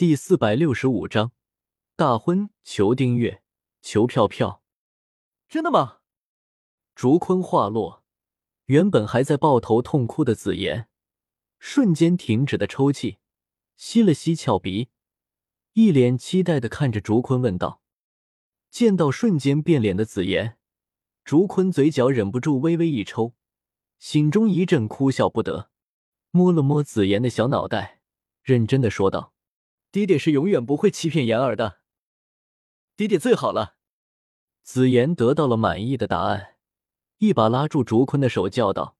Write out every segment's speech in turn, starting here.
第四百六十五章大婚，求订阅，求票票。真的吗？竹坤话落，原本还在抱头痛哭的紫妍，瞬间停止的抽泣，吸了吸翘鼻，一脸期待的看着竹坤问道：“见到瞬间变脸的紫妍，竹坤嘴角忍不住微微一抽，心中一阵哭笑不得，摸了摸紫妍的小脑袋，认真的说道。”爹爹是永远不会欺骗妍儿的，爹爹最好了。紫妍得到了满意的答案，一把拉住竹坤的手，叫道：“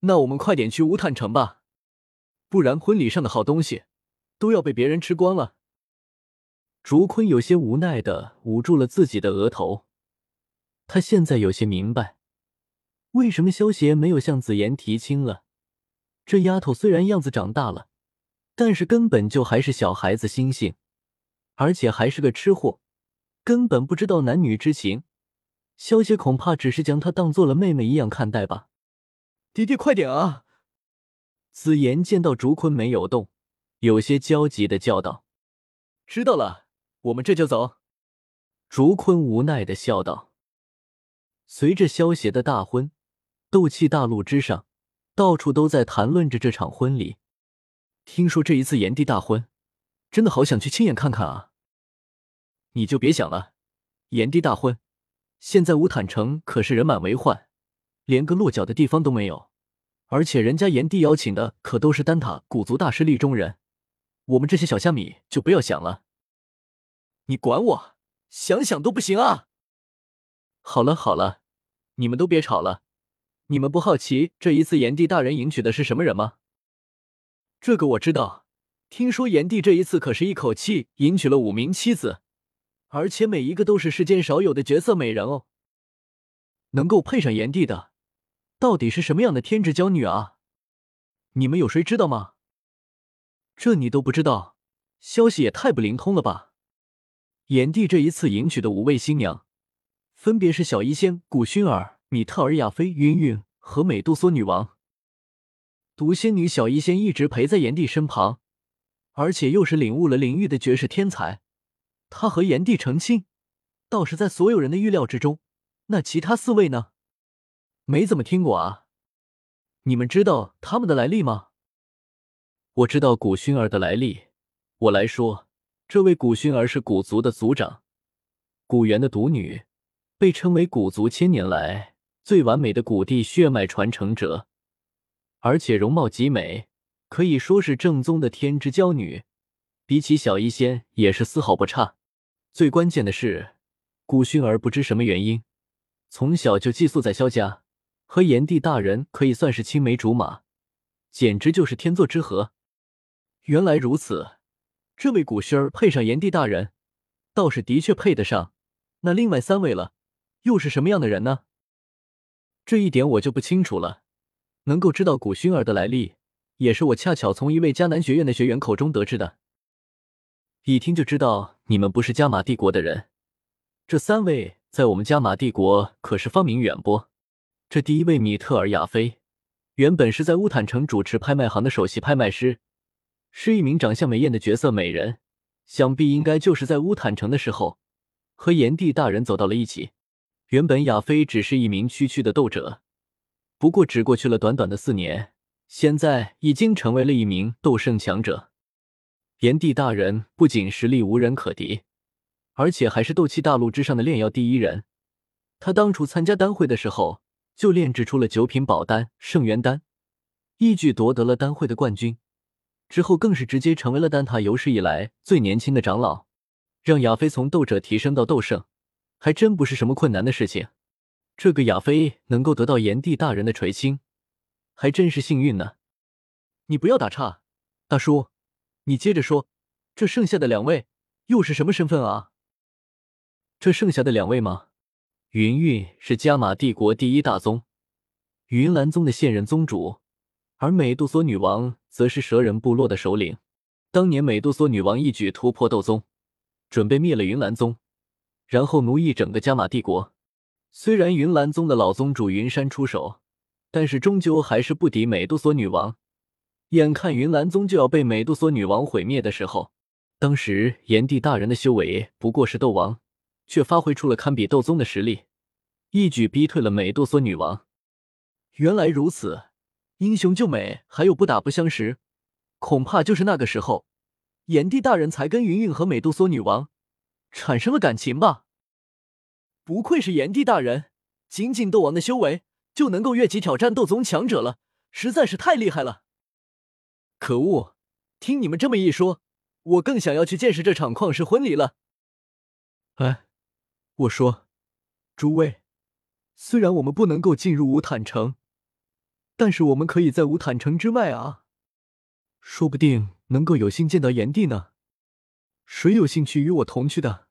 那我们快点去乌坦城吧，不然婚礼上的好东西都要被别人吃光了。”竹坤有些无奈的捂住了自己的额头，他现在有些明白，为什么萧邪没有向紫妍提亲了。这丫头虽然样子长大了。但是根本就还是小孩子心性，而且还是个吃货，根本不知道男女之情。萧协恐怕只是将她当做了妹妹一样看待吧。爹爹，快点啊！紫妍见到竹坤没有动，有些焦急的叫道：“知道了，我们这就走。”竹坤无奈的笑道。随着萧协的大婚，斗气大陆之上，到处都在谈论着这场婚礼。听说这一次炎帝大婚，真的好想去亲眼看看啊！你就别想了，炎帝大婚，现在乌坦城可是人满为患，连个落脚的地方都没有，而且人家炎帝邀请的可都是丹塔古族大势力中人，我们这些小虾米就不要想了。你管我，想想都不行啊！好了好了，你们都别吵了，你们不好奇这一次炎帝大人迎娶的是什么人吗？这个我知道，听说炎帝这一次可是一口气迎娶了五名妻子，而且每一个都是世间少有的绝色美人哦。能够配上炎帝的，到底是什么样的天之娇女啊？你们有谁知道吗？这你都不知道，消息也太不灵通了吧！炎帝这一次迎娶的五位新娘，分别是小医仙、古薰儿、米特尔、亚菲、云云和美杜莎女王。毒仙女小医仙一直陪在炎帝身旁，而且又是领悟了灵域的绝世天才。她和炎帝成亲，倒是在所有人的预料之中。那其他四位呢？没怎么听过啊。你们知道他们的来历吗？我知道古薰儿的来历。我来说，这位古薰儿是古族的族长，古元的独女，被称为古族千年来最完美的古帝血脉传承者。而且容貌极美，可以说是正宗的天之娇女，比起小医仙也是丝毫不差。最关键的是，古薰儿不知什么原因，从小就寄宿在萧家，和炎帝大人可以算是青梅竹马，简直就是天作之合。原来如此，这位古薰儿配上炎帝大人，倒是的确配得上。那另外三位了，又是什么样的人呢？这一点我就不清楚了。能够知道古薰儿的来历，也是我恰巧从一位迦南学院的学员口中得知的。一听就知道你们不是加玛帝国的人。这三位在我们加玛帝国可是芳名远播。这第一位米特尔亚菲，原本是在乌坦城主持拍卖行的首席拍卖师，是一名长相美艳的绝色美人。想必应该就是在乌坦城的时候，和炎帝大人走到了一起。原本亚菲只是一名区区的斗者。不过，只过去了短短的四年，现在已经成为了一名斗圣强者。炎帝大人不仅实力无人可敌，而且还是斗气大陆之上的炼药第一人。他当初参加丹会的时候，就炼制出了九品宝丹圣元丹，一举夺得了丹会的冠军。之后更是直接成为了丹塔有史以来最年轻的长老，让亚飞从斗者提升到斗圣，还真不是什么困难的事情。这个亚飞能够得到炎帝大人的垂青，还真是幸运呢。你不要打岔，大叔，你接着说，这剩下的两位又是什么身份啊？这剩下的两位吗？云韵是加玛帝国第一大宗，云岚宗的现任宗主，而美杜莎女王则是蛇人部落的首领。当年美杜莎女王一举突破斗宗，准备灭了云岚宗，然后奴役整个加玛帝国。虽然云岚宗的老宗主云山出手，但是终究还是不敌美杜莎女王。眼看云岚宗就要被美杜莎女王毁灭的时候，当时炎帝大人的修为不过是斗王，却发挥出了堪比斗宗的实力，一举逼退了美杜莎女王。原来如此，英雄救美还有不打不相识，恐怕就是那个时候，炎帝大人才跟云云和美杜莎女王产生了感情吧？不愧是炎帝大人，仅仅斗王的修为就能够越级挑战斗宗强者了，实在是太厉害了！可恶，听你们这么一说，我更想要去见识这场旷世婚礼了。哎，我说，诸位，虽然我们不能够进入无坦城，但是我们可以在无坦城之外啊，说不定能够有幸见到炎帝呢。谁有兴趣与我同去的？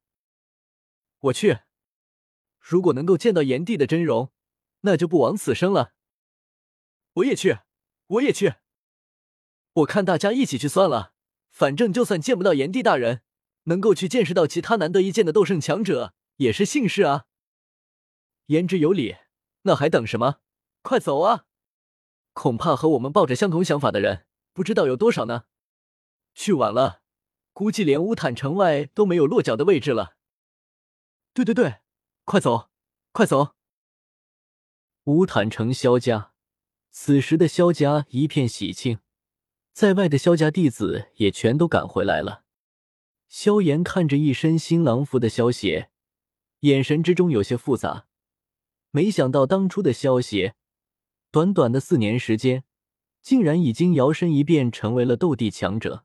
我去。如果能够见到炎帝的真容，那就不枉此生了。我也去，我也去。我看大家一起去算了，反正就算见不到炎帝大人，能够去见识到其他难得一见的斗圣强者，也是幸事啊。言之有理，那还等什么？快走啊！恐怕和我们抱着相同想法的人，不知道有多少呢。去晚了，估计连乌坦城外都没有落脚的位置了。对对对。快走，快走！乌坦城萧家，此时的萧家一片喜庆，在外的萧家弟子也全都赶回来了。萧炎看着一身新郎服的萧邪，眼神之中有些复杂。没想到当初的萧邪，短短的四年时间，竟然已经摇身一变成为了斗帝强者，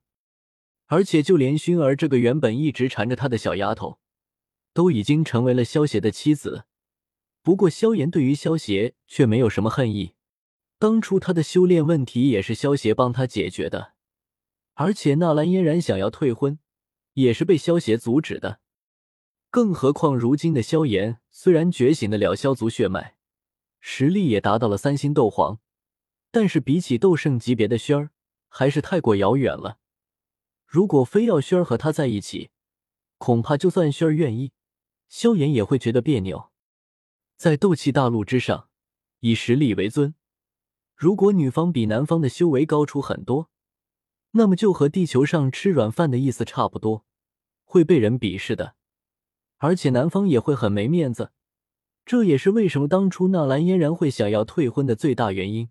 而且就连薰儿这个原本一直缠着他的小丫头。都已经成为了萧邪的妻子，不过萧炎对于萧邪却没有什么恨意。当初他的修炼问题也是萧邪帮他解决的，而且纳兰嫣然想要退婚，也是被萧邪阻止的。更何况如今的萧炎虽然觉醒得了萧族血脉，实力也达到了三星斗皇，但是比起斗圣级别的轩儿，还是太过遥远了。如果非要轩儿和他在一起，恐怕就算轩儿愿意。萧炎也会觉得别扭，在斗气大陆之上，以实力为尊。如果女方比男方的修为高出很多，那么就和地球上吃软饭的意思差不多，会被人鄙视的。而且男方也会很没面子，这也是为什么当初纳兰嫣然会想要退婚的最大原因。